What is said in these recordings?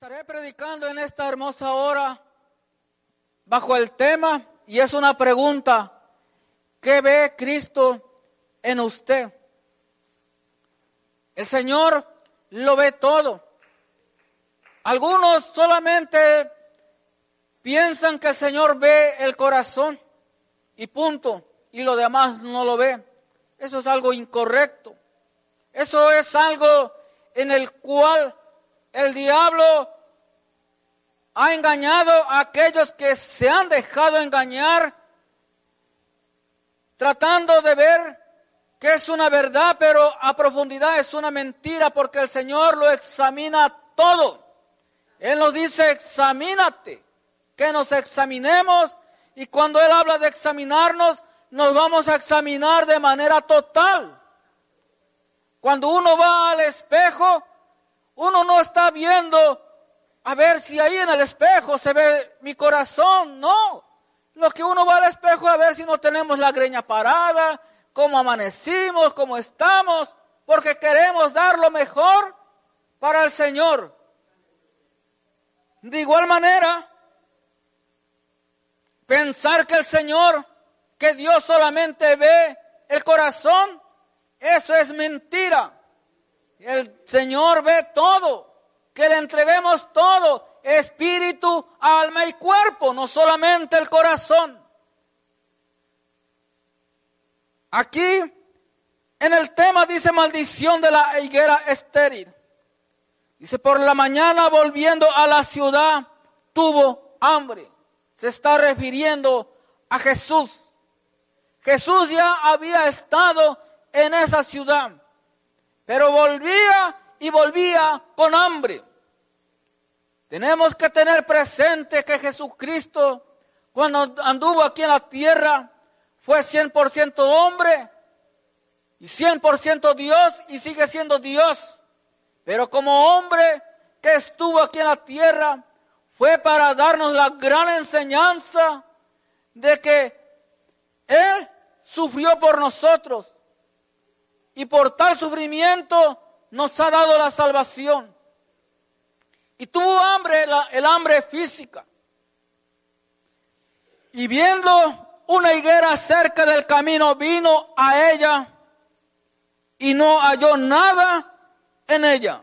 Estaré predicando en esta hermosa hora bajo el tema y es una pregunta. ¿Qué ve Cristo en usted? El Señor lo ve todo. Algunos solamente piensan que el Señor ve el corazón y punto, y lo demás no lo ve. Eso es algo incorrecto. Eso es algo en el cual el diablo ha engañado a aquellos que se han dejado engañar, tratando de ver que es una verdad, pero a profundidad es una mentira, porque el Señor lo examina todo. Él nos dice, examínate, que nos examinemos, y cuando Él habla de examinarnos, nos vamos a examinar de manera total. Cuando uno va al espejo, uno no está viendo a ver si ahí en el espejo se ve mi corazón, no. Lo que uno va al espejo es a ver si no tenemos la greña parada, cómo amanecimos, cómo estamos, porque queremos dar lo mejor para el Señor. De igual manera, pensar que el Señor, que Dios solamente ve el corazón, eso es mentira. El Señor ve todo, que le entreguemos todo, espíritu, alma y cuerpo, no solamente el corazón. Aquí en el tema dice maldición de la higuera estéril. Dice, por la mañana volviendo a la ciudad tuvo hambre. Se está refiriendo a Jesús. Jesús ya había estado en esa ciudad, pero volvía y volvía con hambre. Tenemos que tener presente que Jesucristo, cuando anduvo aquí en la tierra, fue 100% hombre y 100% Dios y sigue siendo Dios. Pero como hombre que estuvo aquí en la tierra, fue para darnos la gran enseñanza de que Él sufrió por nosotros y por tal sufrimiento nos ha dado la salvación. Y tuvo hambre, el hambre física. Y viendo una higuera cerca del camino, vino a ella y no halló nada en ella.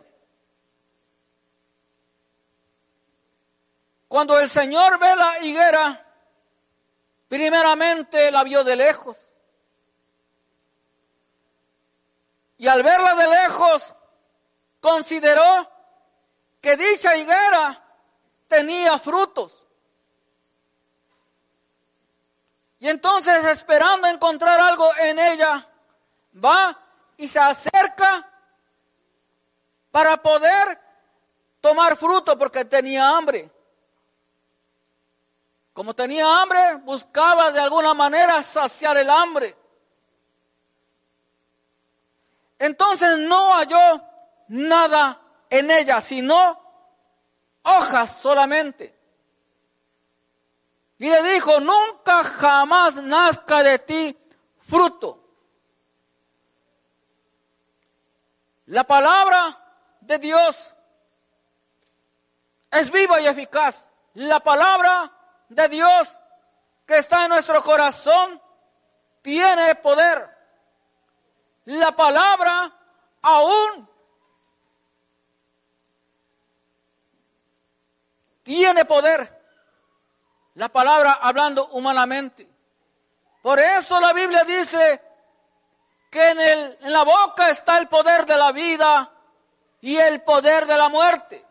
Cuando el Señor ve la higuera, primeramente la vio de lejos. Y al verla de lejos, consideró que dicha higuera tenía frutos. Y entonces esperando encontrar algo en ella, va y se acerca para poder tomar fruto porque tenía hambre. Como tenía hambre, buscaba de alguna manera saciar el hambre. Entonces no halló nada en ella, sino hojas solamente. Y le dijo, nunca jamás nazca de ti fruto. La palabra de Dios es viva y eficaz. La palabra de Dios que está en nuestro corazón tiene poder. La palabra aún tiene poder la palabra hablando humanamente. Por eso la Biblia dice que en, el, en la boca está el poder de la vida y el poder de la muerte.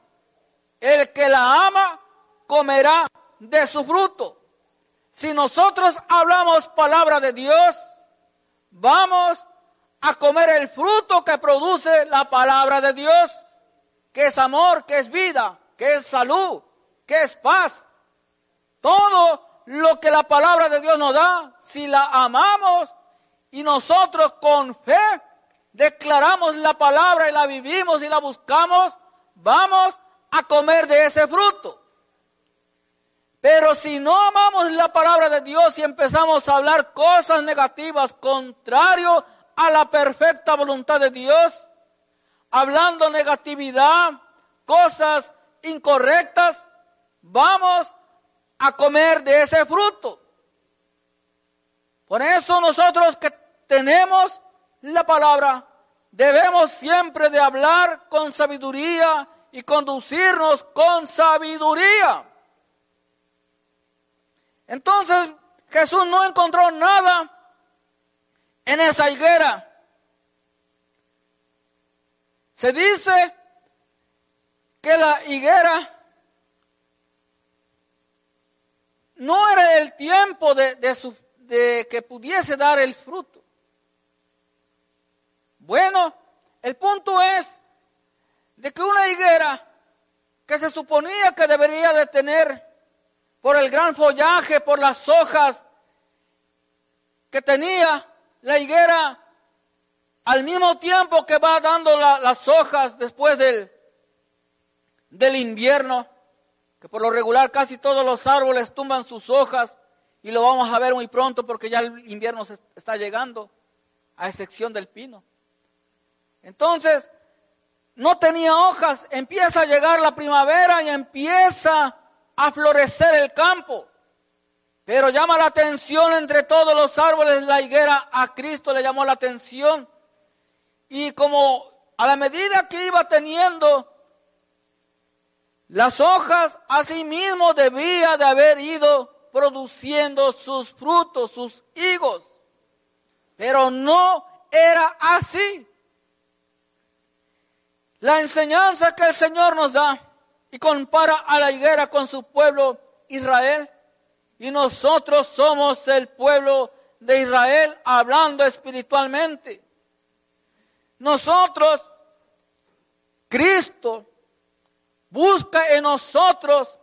El que la ama comerá de su fruto. Si nosotros hablamos palabra de Dios, vamos a comer el fruto que produce la palabra de Dios, que es amor, que es vida, que es salud, que es paz, todo lo que la palabra de Dios nos da, si la amamos y nosotros con fe declaramos la palabra y la vivimos y la buscamos, vamos a comer de ese fruto. Pero si no amamos la palabra de Dios y empezamos a hablar cosas negativas contrario a la perfecta voluntad de Dios, hablando negatividad, cosas incorrectas, vamos a comer de ese fruto. Por eso nosotros que tenemos la palabra, debemos siempre de hablar con sabiduría y conducirnos con sabiduría. Entonces Jesús no encontró nada en esa higuera. Se dice que la higuera no era el tiempo de, de que pudiese dar el fruto. Bueno, el punto es de que una higuera que se suponía que debería de tener por el gran follaje, por las hojas que tenía la higuera, al mismo tiempo que va dando las hojas después del, del invierno, que por lo regular casi todos los árboles tumban sus hojas y lo vamos a ver muy pronto porque ya el invierno se está llegando, a excepción del pino. Entonces, no tenía hojas, empieza a llegar la primavera y empieza a florecer el campo. Pero llama la atención entre todos los árboles la higuera, a Cristo le llamó la atención. Y como a la medida que iba teniendo las hojas, asimismo debía de haber ido produciendo sus frutos, sus higos. Pero no era así. La enseñanza que el Señor nos da y compara a la higuera con su pueblo Israel y nosotros somos el pueblo de Israel hablando espiritualmente. Nosotros, Cristo, busca en nosotros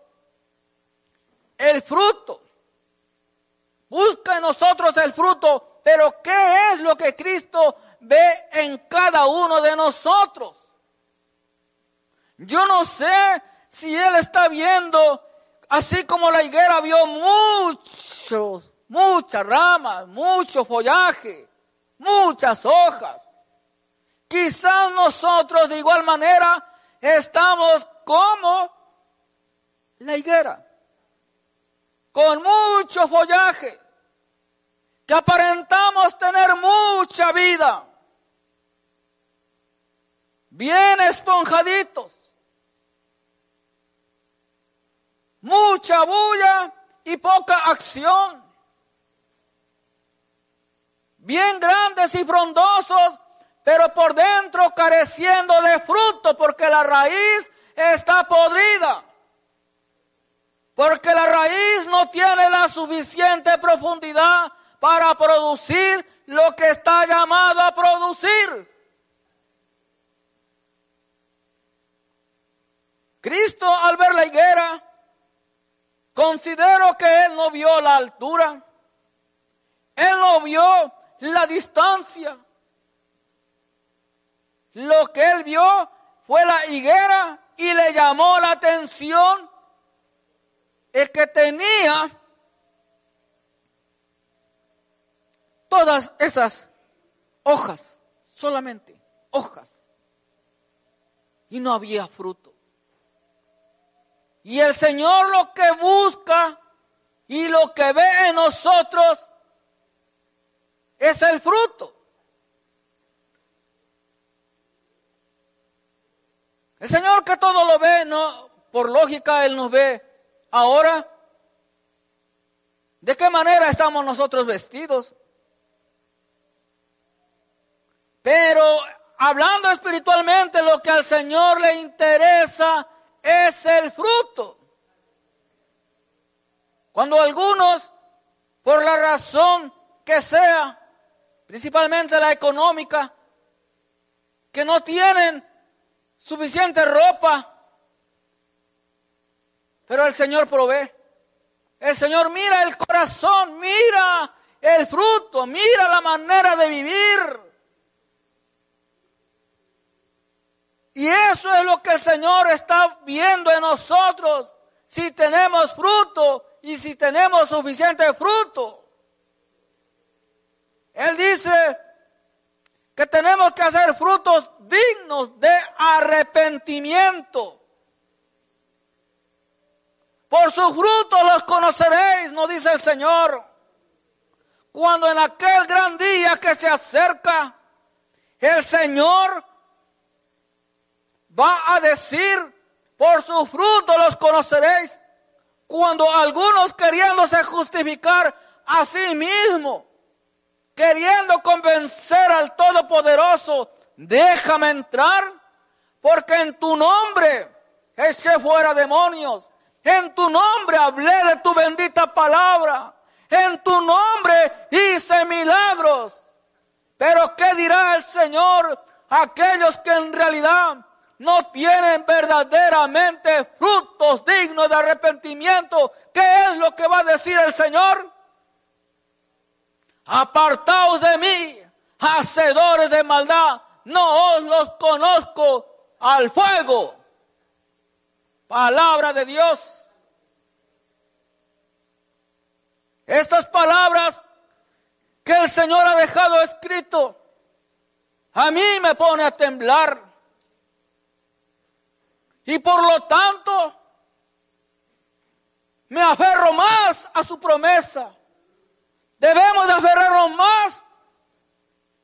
el fruto. Busca en nosotros el fruto, pero ¿qué es lo que Cristo ve en cada uno de nosotros? Yo no sé si Él está viendo Así como la higuera vio muchos, muchas ramas, mucho follaje, muchas hojas. Quizás nosotros de igual manera estamos como la higuera, con mucho follaje, que aparentamos tener mucha vida, bien esponjaditos, mucha bulla y poca acción. Bien grandes y frondosos, pero por dentro careciendo de fruto porque la raíz está podrida. Porque la raíz no tiene la suficiente profundidad para producir lo que está llamado a producir. Cristo al ver la higuera Considero que él no vio la altura. Él no vio la distancia. Lo que él vio fue la higuera y le llamó la atención el que tenía todas esas hojas, solamente hojas, y no había fruto. Y el Señor lo que busca y lo que ve en nosotros es el fruto. El Señor que todo lo ve, no, por lógica Él nos ve ahora. ¿De qué manera estamos nosotros vestidos? Pero hablando espiritualmente, lo que al Señor le interesa es el fruto. Cuando algunos, por la razón que sea, principalmente la económica, que no tienen suficiente ropa, pero el Señor provee. El Señor mira el corazón, mira el fruto, mira la manera de vivir. Y eso es lo que el Señor está viendo en nosotros. Si tenemos fruto y si tenemos suficiente fruto. Él dice que tenemos que hacer frutos dignos de arrepentimiento. Por su fruto los conoceréis, nos dice el Señor. Cuando en aquel gran día que se acerca, el Señor va a decir, por su fruto los conoceréis. Cuando algunos queriéndose justificar a sí mismo, queriendo convencer al Todopoderoso, déjame entrar, porque en tu nombre eché fuera demonios, en tu nombre hablé de tu bendita palabra, en tu nombre hice milagros. Pero ¿qué dirá el Señor a aquellos que en realidad no tienen verdaderamente frutos dignos de arrepentimiento? ¿Qué es lo que va a decir el Señor? Apartaos de mí, hacedores de maldad, no os los conozco al fuego. Palabra de Dios. Estas palabras que el Señor ha dejado escrito, a mí me pone a temblar. Y por lo tanto, me aferro más a su promesa. Debemos de aferrarnos más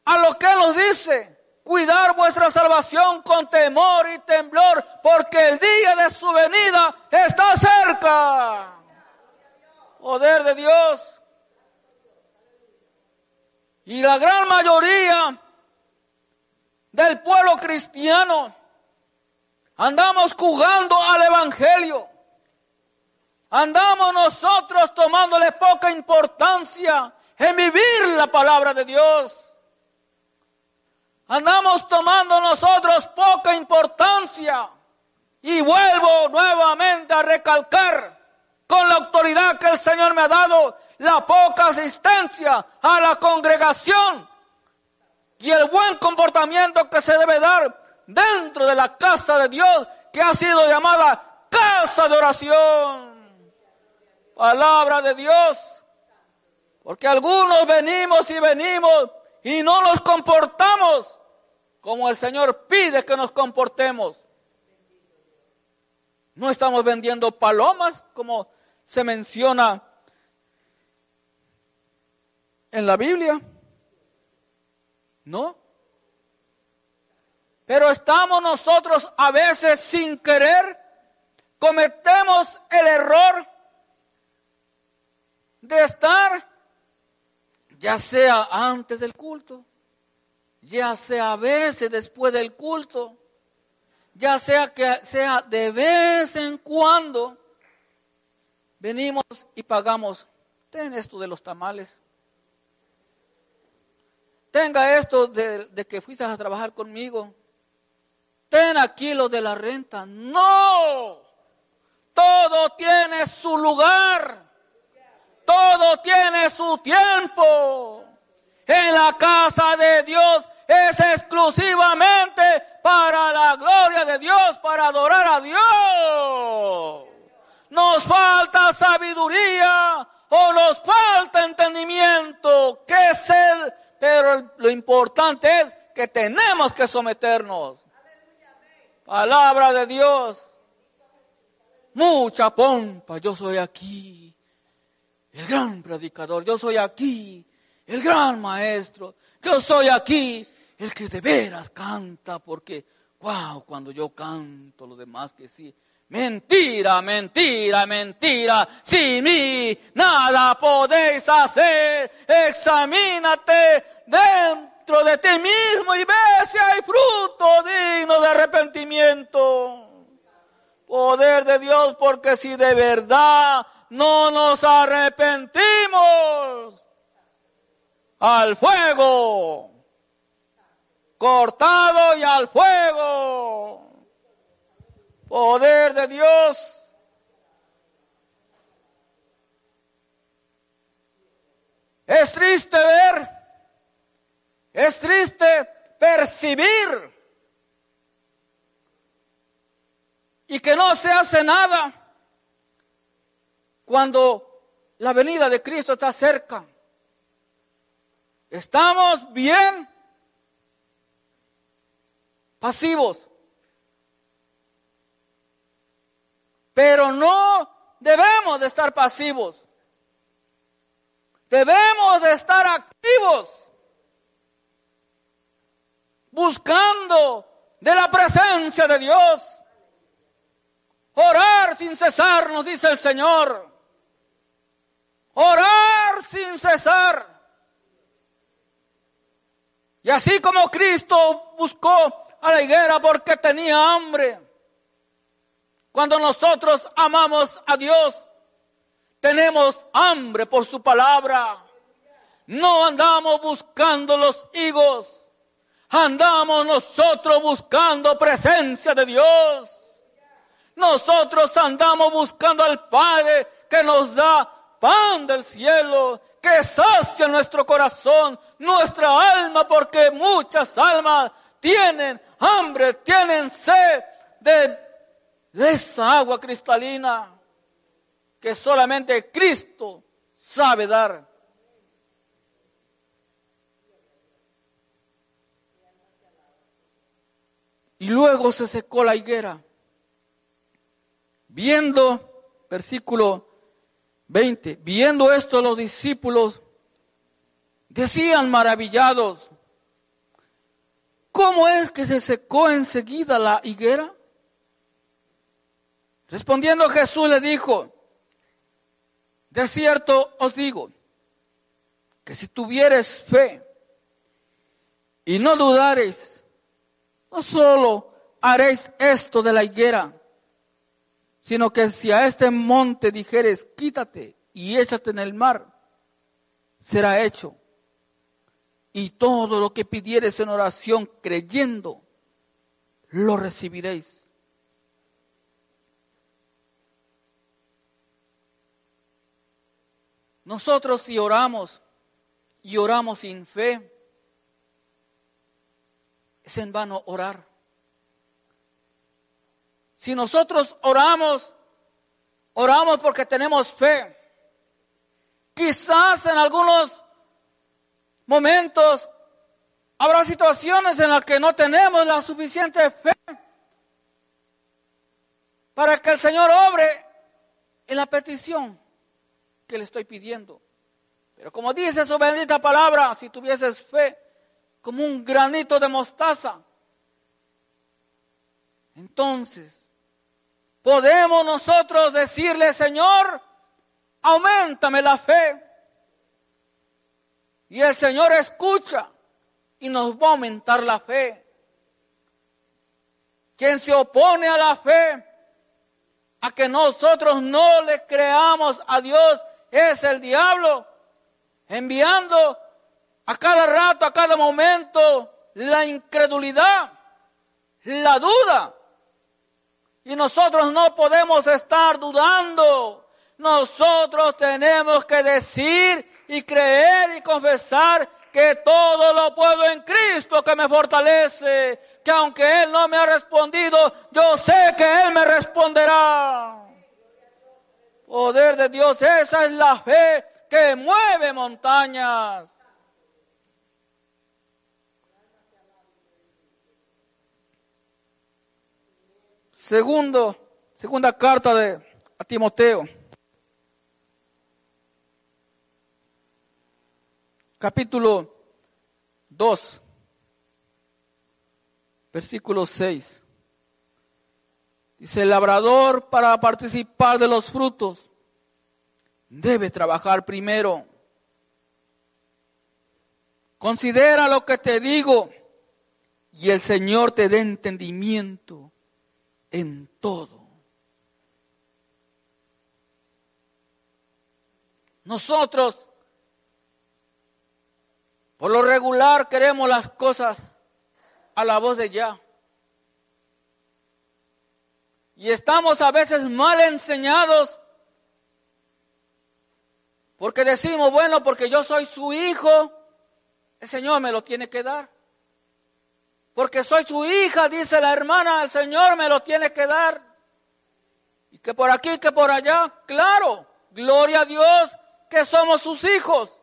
a lo que nos dice. Cuidar vuestra salvación con temor y temblor, porque el día de su venida está cerca. Poder de Dios. Y la gran mayoría del pueblo cristiano andamos jugando al Evangelio. Andamos nosotros tomándole poca importancia en vivir la palabra de Dios. Andamos tomando nosotros poca importancia. Y vuelvo nuevamente a recalcar con la autoridad que el Señor me ha dado la poca asistencia a la congregación y el buen comportamiento que se debe dar dentro de la casa de Dios que ha sido llamada casa de oración palabra de Dios. Porque algunos venimos y venimos y no nos comportamos como el Señor pide que nos comportemos. No estamos vendiendo palomas como se menciona en la Biblia. No. Pero estamos nosotros a veces sin querer, cometemos el error de estar, ya sea antes del culto, ya sea a veces después del culto, ya sea que sea de vez en cuando, venimos y pagamos, ten esto de los tamales, tenga esto de, de que fuiste a trabajar conmigo, ten aquí lo de la renta, no, todo tiene su lugar. Todo tiene su tiempo. En la casa de Dios es exclusivamente para la gloria de Dios, para adorar a Dios. Nos falta sabiduría o nos falta entendimiento, que es pero lo importante es que tenemos que someternos. Palabra de Dios. Mucha pompa, yo soy aquí el gran predicador, yo soy aquí, el gran maestro, yo soy aquí, el que de veras canta, porque, wow, cuando yo canto, los demás que sí. Mentira, mentira, mentira, sin mí nada podéis hacer. Examínate dentro de ti mismo y ve si hay fruto digno de arrepentimiento. Poder de Dios, porque si de verdad no nos arrepentimos. Al fuego. Cortado y al fuego. Poder de Dios. Es triste ver, es triste percibir y que no se hace nada cuando la venida de Cristo está cerca. Estamos bien pasivos, pero no debemos de estar pasivos. Debemos de estar activos, buscando de la presencia de Dios. Orar sin cesar, nos dice el Señor. Orar sin cesar. Y así como Cristo buscó a la higuera porque tenía hambre, cuando nosotros amamos a Dios, tenemos hambre por su palabra. No andamos buscando los higos, andamos nosotros buscando presencia de Dios. Nosotros andamos buscando al Padre que nos da pan del cielo, que sacia nuestro corazón, nuestra alma, porque muchas almas tienen hambre, tienen sed de esa agua cristalina que solamente Cristo sabe dar. Y luego se secó la higuera. Viendo, versículo 20, viendo esto los discípulos decían maravillados, ¿cómo es que se secó enseguida la higuera? Respondiendo Jesús le dijo, de cierto os digo, que si tuvieres fe y no dudareis, no solo haréis esto de la higuera, sino que si a este monte dijeres, quítate y échate en el mar, será hecho. Y todo lo que pidieres en oración creyendo, lo recibiréis. Nosotros si oramos y oramos sin fe, es en vano orar. Si nosotros oramos, oramos porque tenemos fe. Quizás en algunos momentos habrá situaciones en las que no tenemos la suficiente fe para que el Señor obre en la petición que le estoy pidiendo. Pero como dice su bendita palabra, si tuvieses fe como un granito de mostaza, entonces podemos nosotros decirle, Señor, aumentame la fe. Y el Señor escucha y nos va a aumentar la fe. Quien se opone a la fe, a que nosotros no le creamos a Dios es el diablo enviando a cada rato, a cada momento, la incredulidad, la duda. Y nosotros no podemos estar dudando. Nosotros tenemos que decir y creer y confesar que todo lo puedo en Cristo que me fortalece, que aunque Él no me ha respondido, yo sé que Él me responderá. Poder de Dios, esa es la fe que mueve montañas. Segundo, segunda carta de a Timoteo. Capítulo 2, versículo 6. Dice, el labrador para participar de los frutos debe trabajar primero. Considera lo que te digo y el Señor te dé entendimiento en todo. Nosotros, por lo regular, queremos las cosas a la voz de ya. Y estamos a veces mal enseñados porque decimos, bueno, porque yo soy su hijo, el Señor me lo tiene que dar. Porque soy su hija, dice la hermana, el Señor me lo tiene que dar. Y que por aquí, que por allá, claro, gloria a Dios que somos sus hijos.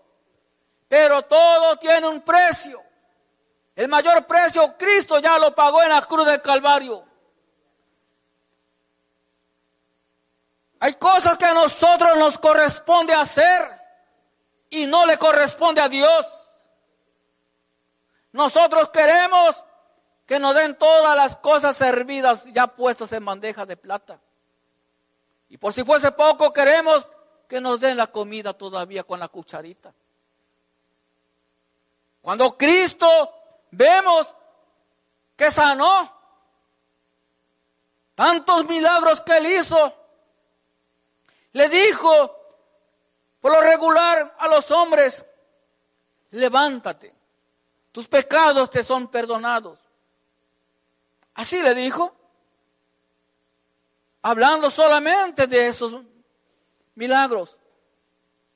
Pero todo tiene un precio. El mayor precio Cristo ya lo pagó en la cruz del Calvario. Hay cosas que a nosotros nos corresponde hacer y no le corresponde a Dios. Nosotros queremos que nos den todas las cosas servidas ya puestas en bandeja de plata. Y por si fuese poco, queremos que nos den la comida todavía con la cucharita. Cuando Cristo vemos que sanó, tantos milagros que él hizo, le dijo por lo regular a los hombres, levántate, tus pecados te son perdonados. Así le dijo, hablando solamente de esos milagros.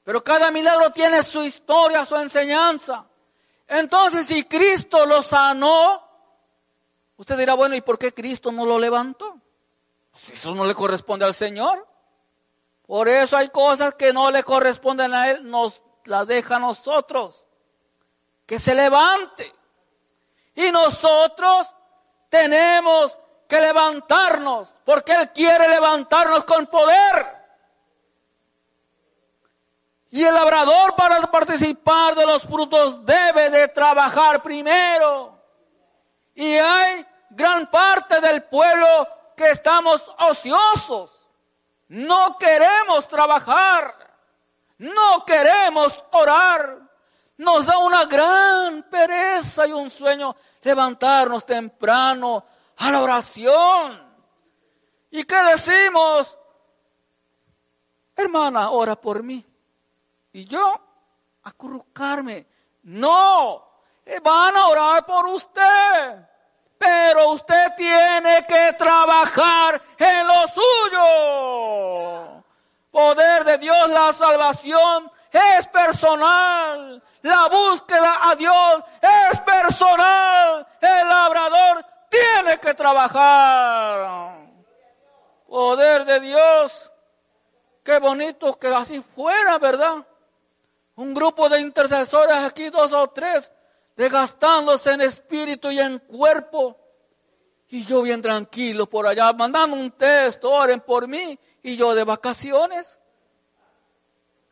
Pero cada milagro tiene su historia, su enseñanza. Entonces, si Cristo lo sanó, usted dirá, bueno, ¿y por qué Cristo no lo levantó? Si eso no le corresponde al Señor. Por eso hay cosas que no le corresponden a Él, nos las deja a nosotros. Que se levante. Y nosotros tenemos que levantarnos, porque Él quiere levantarnos con poder. Y el labrador para participar de los frutos debe de trabajar primero. Y hay gran parte del pueblo que estamos ociosos. No queremos trabajar. No queremos orar. Nos da una gran pereza y un sueño levantarnos temprano a la oración. ¿Y qué decimos? Hermana, ora por mí. Y yo, acurrucarme. No, van a orar por usted. Pero usted tiene que trabajar en lo suyo. Poder de Dios, la salvación es personal. La búsqueda a Dios es personal. El labrador tiene que trabajar. Poder de Dios. Qué bonito que así fuera, ¿verdad? Un grupo de intercesores aquí, dos o tres, desgastándose en espíritu y en cuerpo. Y yo bien tranquilo por allá, mandando un texto, oren por mí, y yo de vacaciones.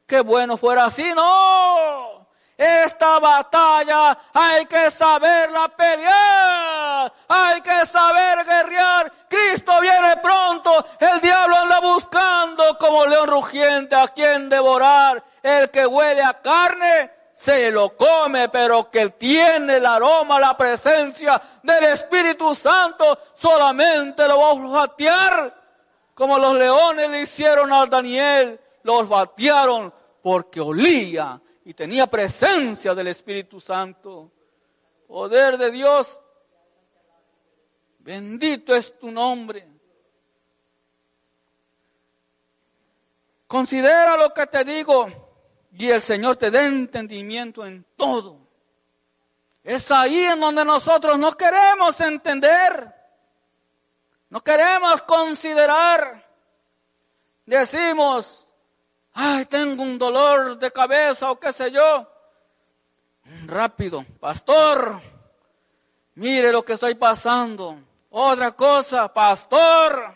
Qué bueno fuera así, no. Esta batalla hay que saberla pelear, hay que saber guerrear. Cristo viene pronto, el diablo anda buscando como león rugiente a quien devorar. El que huele a carne se lo come, pero que tiene el aroma, la presencia del Espíritu Santo, solamente lo va a olfatear, como los leones le hicieron a Daniel, lo olfatearon porque olía y tenía presencia del Espíritu Santo. Poder de Dios, bendito es tu nombre. Considera lo que te digo y el Señor te dé entendimiento en todo. Es ahí en donde nosotros no queremos entender, no queremos considerar. Decimos, ay, tengo un dolor de cabeza o qué sé yo. Rápido, pastor, mire lo que estoy pasando. Otra cosa, pastor,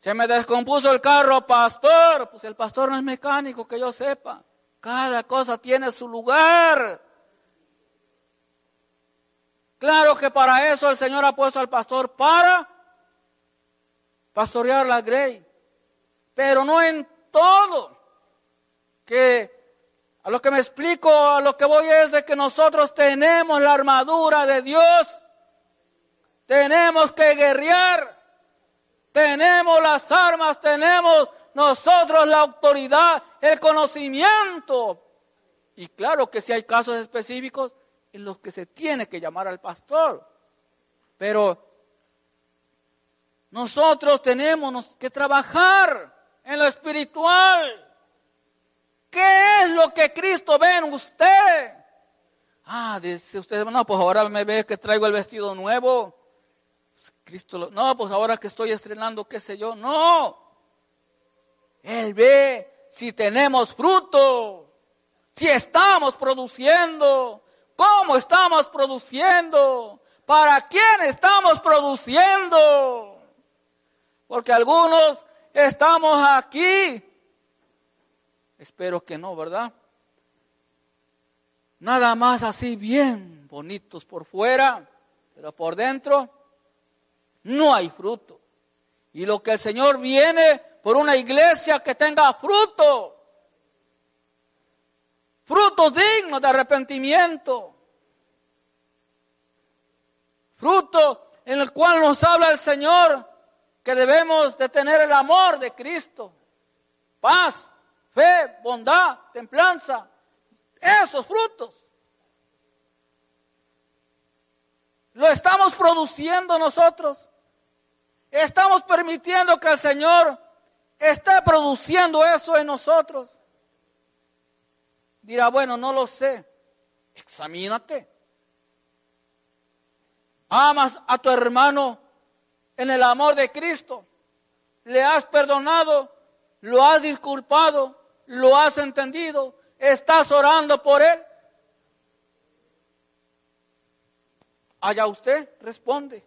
se me descompuso el carro, pastor. Pues el pastor no es mecánico, que yo sepa. Cada cosa tiene su lugar. Claro que para eso el Señor ha puesto al pastor para pastorear la grey. Pero no en todo. Que a lo que me explico, a lo que voy es de que nosotros tenemos la armadura de Dios. Tenemos que guerrear tenemos las armas, tenemos nosotros la autoridad, el conocimiento. Y claro que si hay casos específicos en los que se tiene que llamar al pastor. Pero nosotros tenemos que trabajar en lo espiritual. ¿Qué es lo que Cristo ve en usted? Ah, dice usted, no, pues ahora me ve que traigo el vestido nuevo. Cristo, no, pues ahora que estoy estrenando, qué sé yo, no. Él ve si tenemos fruto, si estamos produciendo, cómo estamos produciendo, para quién estamos produciendo. Porque algunos estamos aquí. Espero que no, ¿verdad? Nada más así bien bonitos por fuera, pero por dentro no hay fruto. Y lo que el Señor viene por una iglesia que tenga fruto. Frutos dignos de arrepentimiento. Fruto en el cual nos habla el Señor que debemos de tener el amor de Cristo. Paz, fe, bondad, templanza. Esos frutos. Lo estamos produciendo nosotros. Estamos permitiendo que el Señor esté produciendo eso en nosotros. Dirá, bueno, no lo sé. Examínate. Amas a tu hermano en el amor de Cristo. Le has perdonado, lo has disculpado, lo has entendido. Estás orando por él. Allá usted responde.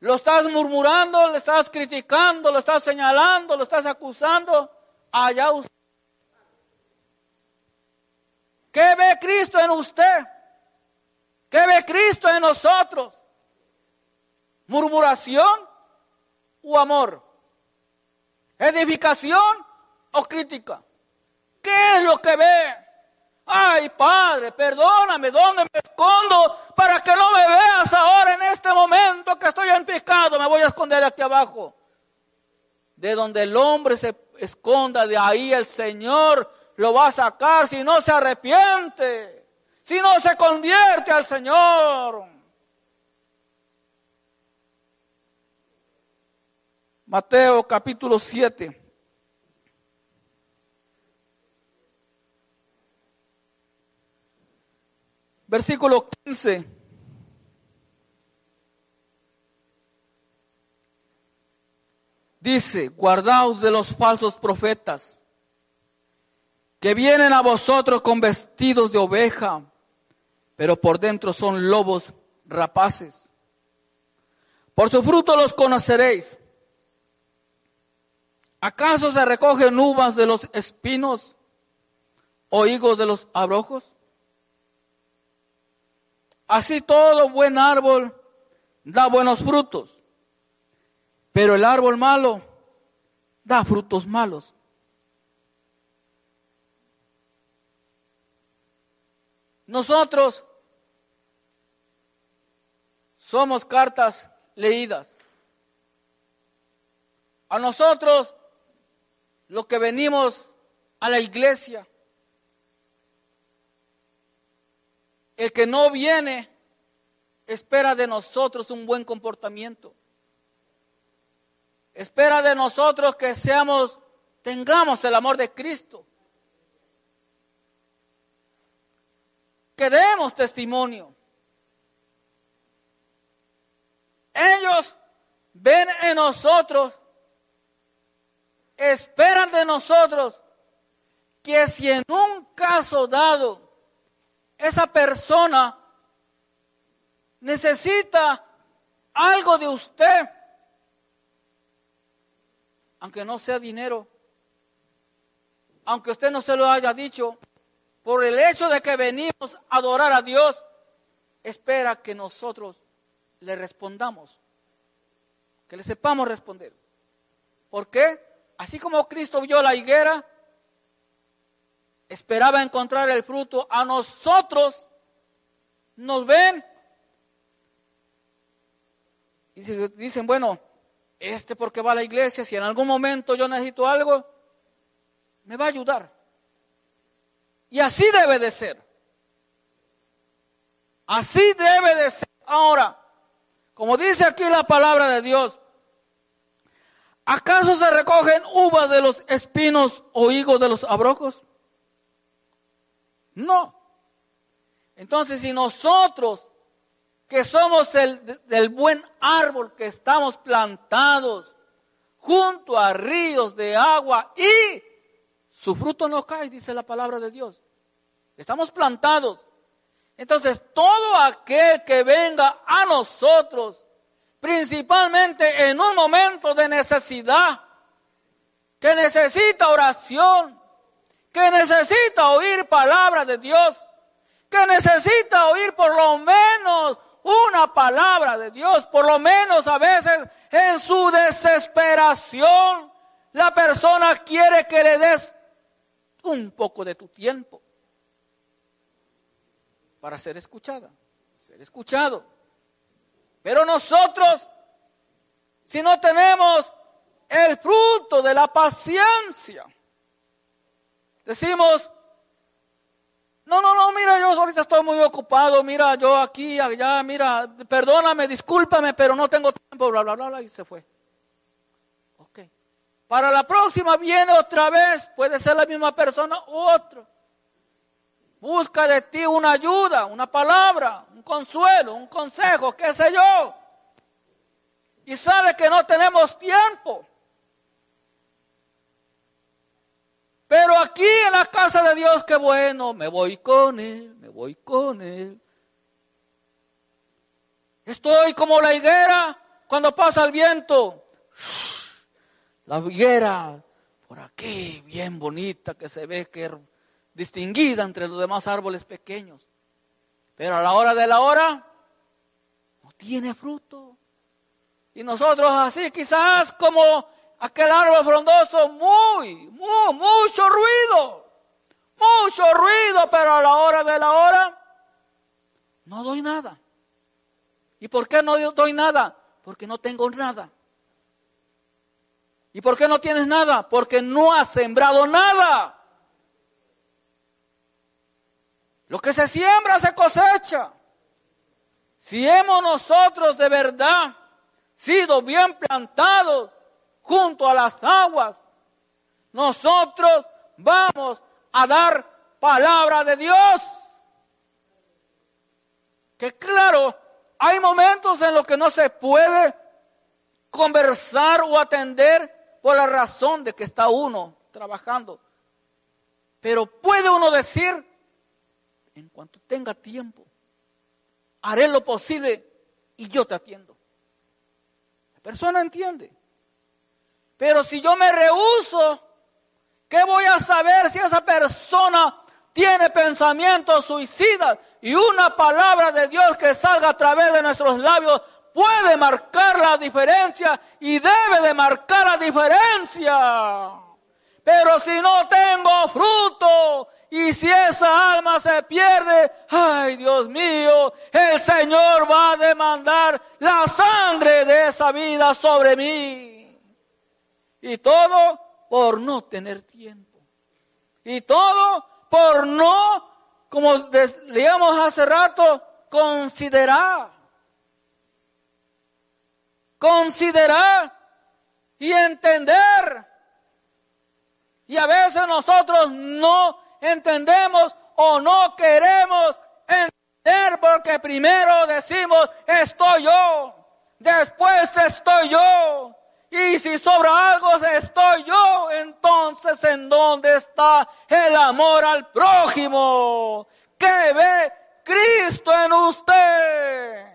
Lo estás murmurando, lo estás criticando, lo estás señalando, lo estás acusando. Allá usted. ¿Qué ve Cristo en usted? ¿Qué ve Cristo en nosotros? ¿Murmuración o amor? ¿Edificación o crítica? ¿Qué es lo que ve? Ay, Padre, perdóname, ¿dónde me escondo para que no me veas ahora en este momento que estoy en pecado? Me voy a esconder aquí abajo. De donde el hombre se esconda, de ahí el Señor lo va a sacar si no se arrepiente, si no se convierte al Señor. Mateo capítulo 7. Versículo 15. Dice, guardaos de los falsos profetas, que vienen a vosotros con vestidos de oveja, pero por dentro son lobos rapaces. Por su fruto los conoceréis. ¿Acaso se recogen uvas de los espinos o higos de los abrojos? Así todo buen árbol da buenos frutos, pero el árbol malo da frutos malos. Nosotros somos cartas leídas. A nosotros, lo que venimos a la iglesia, El que no viene espera de nosotros un buen comportamiento. Espera de nosotros que seamos, tengamos el amor de Cristo. Que demos testimonio. Ellos ven en nosotros, esperan de nosotros que si en un caso dado esa persona necesita algo de usted, aunque no sea dinero, aunque usted no se lo haya dicho, por el hecho de que venimos a adorar a Dios, espera que nosotros le respondamos, que le sepamos responder. ¿Por qué? Así como Cristo vio la higuera, esperaba encontrar el fruto, a nosotros nos ven y dicen, bueno, este porque va a la iglesia, si en algún momento yo necesito algo, me va a ayudar. Y así debe de ser. Así debe de ser. Ahora, como dice aquí la palabra de Dios, ¿acaso se recogen uvas de los espinos o higos de los abrojos? No. Entonces, si nosotros, que somos el del buen árbol, que estamos plantados junto a ríos de agua y su fruto no cae, dice la palabra de Dios. Estamos plantados. Entonces, todo aquel que venga a nosotros, principalmente en un momento de necesidad, que necesita oración, que necesita oír palabras de Dios, que necesita oír por lo menos una palabra de Dios, por lo menos a veces en su desesperación, la persona quiere que le des un poco de tu tiempo para ser escuchada, ser escuchado. Pero nosotros, si no tenemos el fruto de la paciencia, decimos, no, no, no, mira, yo ahorita estoy muy ocupado, mira, yo aquí, allá, mira, perdóname, discúlpame, pero no tengo tiempo, bla, bla, bla, bla, y se fue. Ok. Para la próxima viene otra vez, puede ser la misma persona u otro. Busca de ti una ayuda, una palabra, un consuelo, un consejo, qué sé yo. Y sabe que no tenemos tiempo. Pero aquí en la casa de Dios, qué bueno, me voy con Él, me voy con Él. Estoy como la higuera cuando pasa el viento. La higuera por aquí, bien bonita, que se ve que distinguida entre los demás árboles pequeños. Pero a la hora de la hora, no tiene fruto. Y nosotros así quizás como aquel árbol frondoso, muy, muy, mucho ruido, mucho ruido, pero a la hora de la hora no doy nada. ¿Y por qué no doy nada? Porque no tengo nada. ¿Y por qué no tienes nada? Porque no has sembrado nada. Lo que se siembra se cosecha. Si hemos nosotros de verdad sido bien plantados junto a las aguas, nosotros vamos a dar palabra de Dios. Que claro, hay momentos en los que no se puede conversar o atender por la razón de que está uno trabajando. Pero puede uno decir, en cuanto tenga tiempo, haré lo posible y yo te atiendo. La persona entiende. Pero si yo me rehuso, ¿qué voy a saber si esa persona tiene pensamientos suicidas? Y una palabra de Dios que salga a través de nuestros labios puede marcar la diferencia y debe de marcar la diferencia. Pero si no tengo fruto y si esa alma se pierde, ay Dios mío, el Señor va a demandar la sangre de esa vida sobre mí. Y todo por no tener tiempo. Y todo por no, como leíamos hace rato, considerar. Considerar y entender. Y a veces nosotros no entendemos o no queremos entender porque primero decimos estoy yo, después estoy yo, y si sobra algo estoy yo, entonces ¿en dónde está el amor al prójimo? ¿Qué ve Cristo en usted?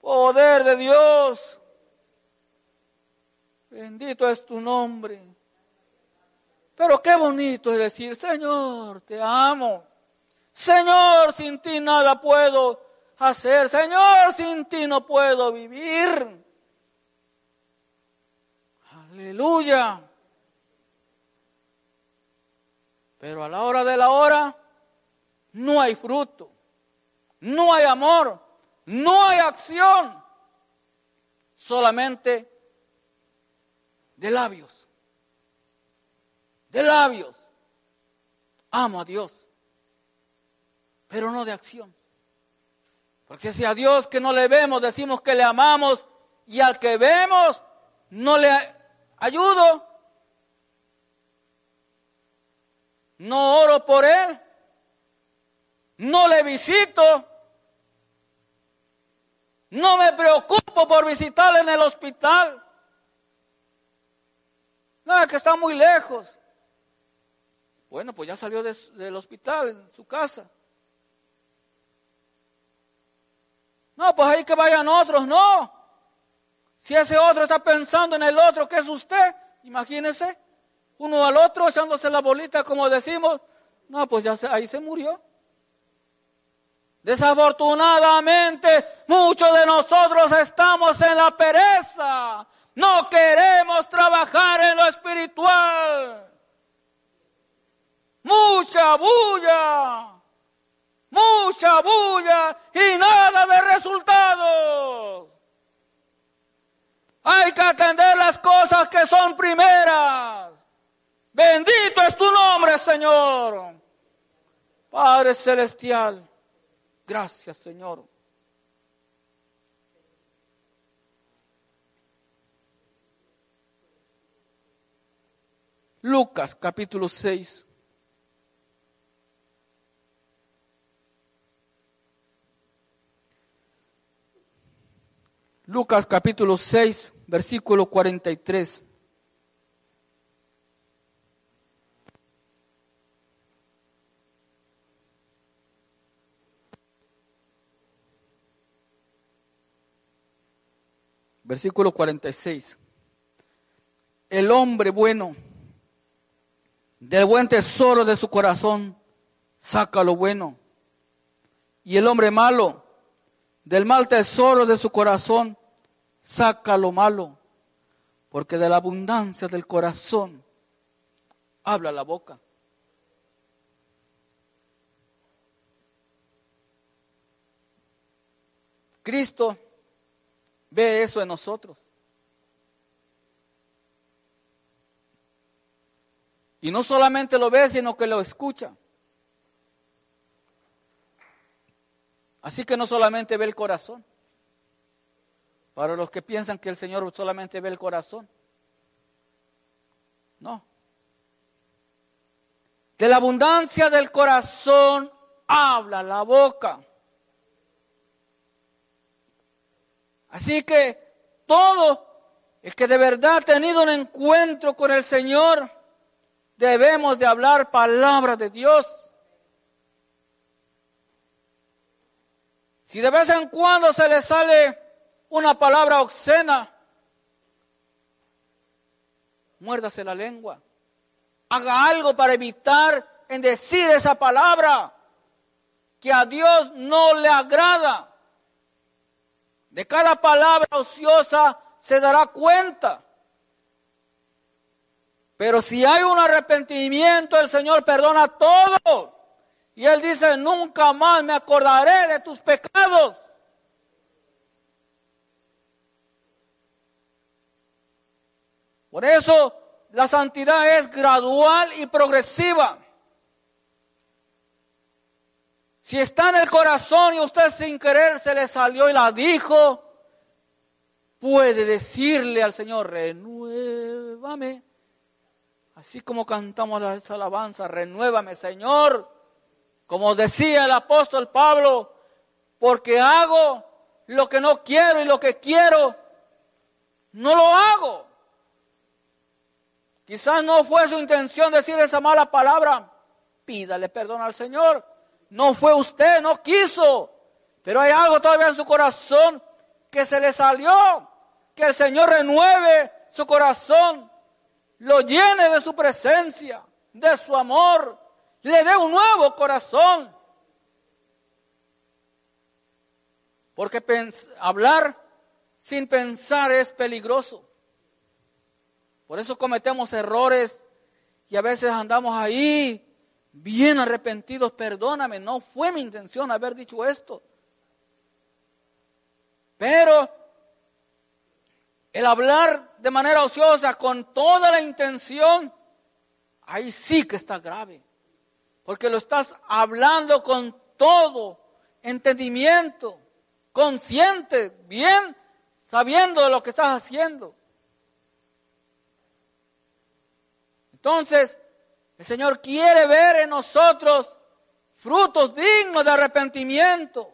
Poder de Dios. Bendito es tu nombre. Pero qué bonito es decir, Señor, te amo. Señor, sin ti nada puedo hacer. Señor, sin ti no puedo vivir. Aleluya. Pero a la hora de la hora no hay fruto, no hay amor, no hay acción, solamente de labios, de labios. Amo a Dios, pero no de acción. Porque si a Dios que no le vemos decimos que le amamos y al que vemos no le ayudo. No oro por él. No le visito. No me preocupo por visitarle en el hospital. No, que está muy lejos. Bueno, pues ya salió del hospital en su casa. No, pues ahí que vayan otros, no. Si ese otro está pensando en el otro que es usted, imagínese, uno al otro echándose la bolita como decimos, no, pues ya ahí se murió. Desafortunadamente, muchos de nosotros estamos en la pereza. No queremos trabajar en lo espiritual. Mucha bulla, mucha bulla y nada de resultados. Hay que atender las cosas que son primeras. Bendito es tu nombre, Señor. Padre Celestial. Gracias, Señor. Lucas capítulo 6. Lucas capítulo 6, versículo 43. Versículo 46. El hombre bueno, del buen tesoro de su corazón, saca lo bueno. Y el hombre malo, del mal tesoro de su corazón, saca lo malo. Porque de la abundancia del corazón habla la boca. Cristo ve eso en nosotros. Y no solamente lo ve, sino que lo escucha. Así que no solamente ve el corazón. Para los que piensan que el Señor solamente ve el corazón. No. De la abundancia del corazón habla la boca. Así que todo el que de verdad ha tenido un encuentro con el Señor, debemos de hablar palabras de Dios. Si de vez en cuando se le sale una palabra obscena, muérdase la lengua. Haga algo para evitar en decir esa palabra que a Dios no le agrada. De cada palabra ociosa se dará cuenta. Pero si hay un arrepentimiento, el Señor perdona todo. Y Él dice, nunca más me acordaré de tus pecados. Por eso la santidad es gradual y progresiva. Si está en el corazón y usted sin querer se le salió y la dijo, puede decirle al Señor, renuévame. Así como cantamos esa alabanza, renuévame Señor. Como decía el apóstol Pablo, porque hago lo que no quiero y lo que quiero, no lo hago. Quizás no fue su intención decir esa mala palabra. Pídale perdón al Señor. No fue usted, no quiso. Pero hay algo todavía en su corazón que se le salió. Que el Señor renueve su corazón, lo llene de su presencia, de su amor, le dé un nuevo corazón. Porque hablar sin pensar es peligroso. Por eso cometemos errores y a veces andamos ahí bien arrepentidos, perdóname, no fue mi intención haber dicho esto. Pero el hablar de manera ociosa con toda la intención, ahí sí que está grave. Porque lo estás hablando con todo entendimiento, consciente, bien, sabiendo de lo que estás haciendo. Entonces, el Señor quiere ver en nosotros frutos dignos de arrepentimiento.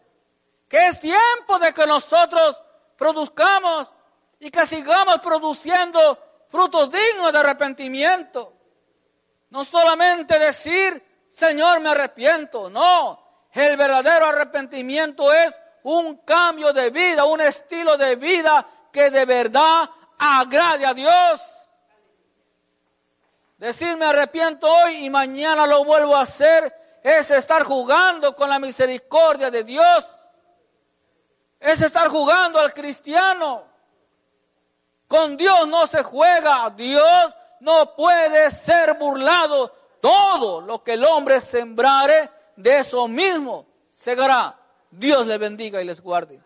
Que es tiempo de que nosotros produzcamos y que sigamos produciendo frutos dignos de arrepentimiento. No solamente decir, Señor, me arrepiento. No, el verdadero arrepentimiento es un cambio de vida, un estilo de vida que de verdad agrade a Dios. Decir me arrepiento hoy y mañana lo vuelvo a hacer es estar jugando con la misericordia de Dios. Es estar jugando al cristiano. Con Dios no se juega. Dios no puede ser burlado. Todo lo que el hombre sembrare, de eso mismo segará. Dios le bendiga y les guarde.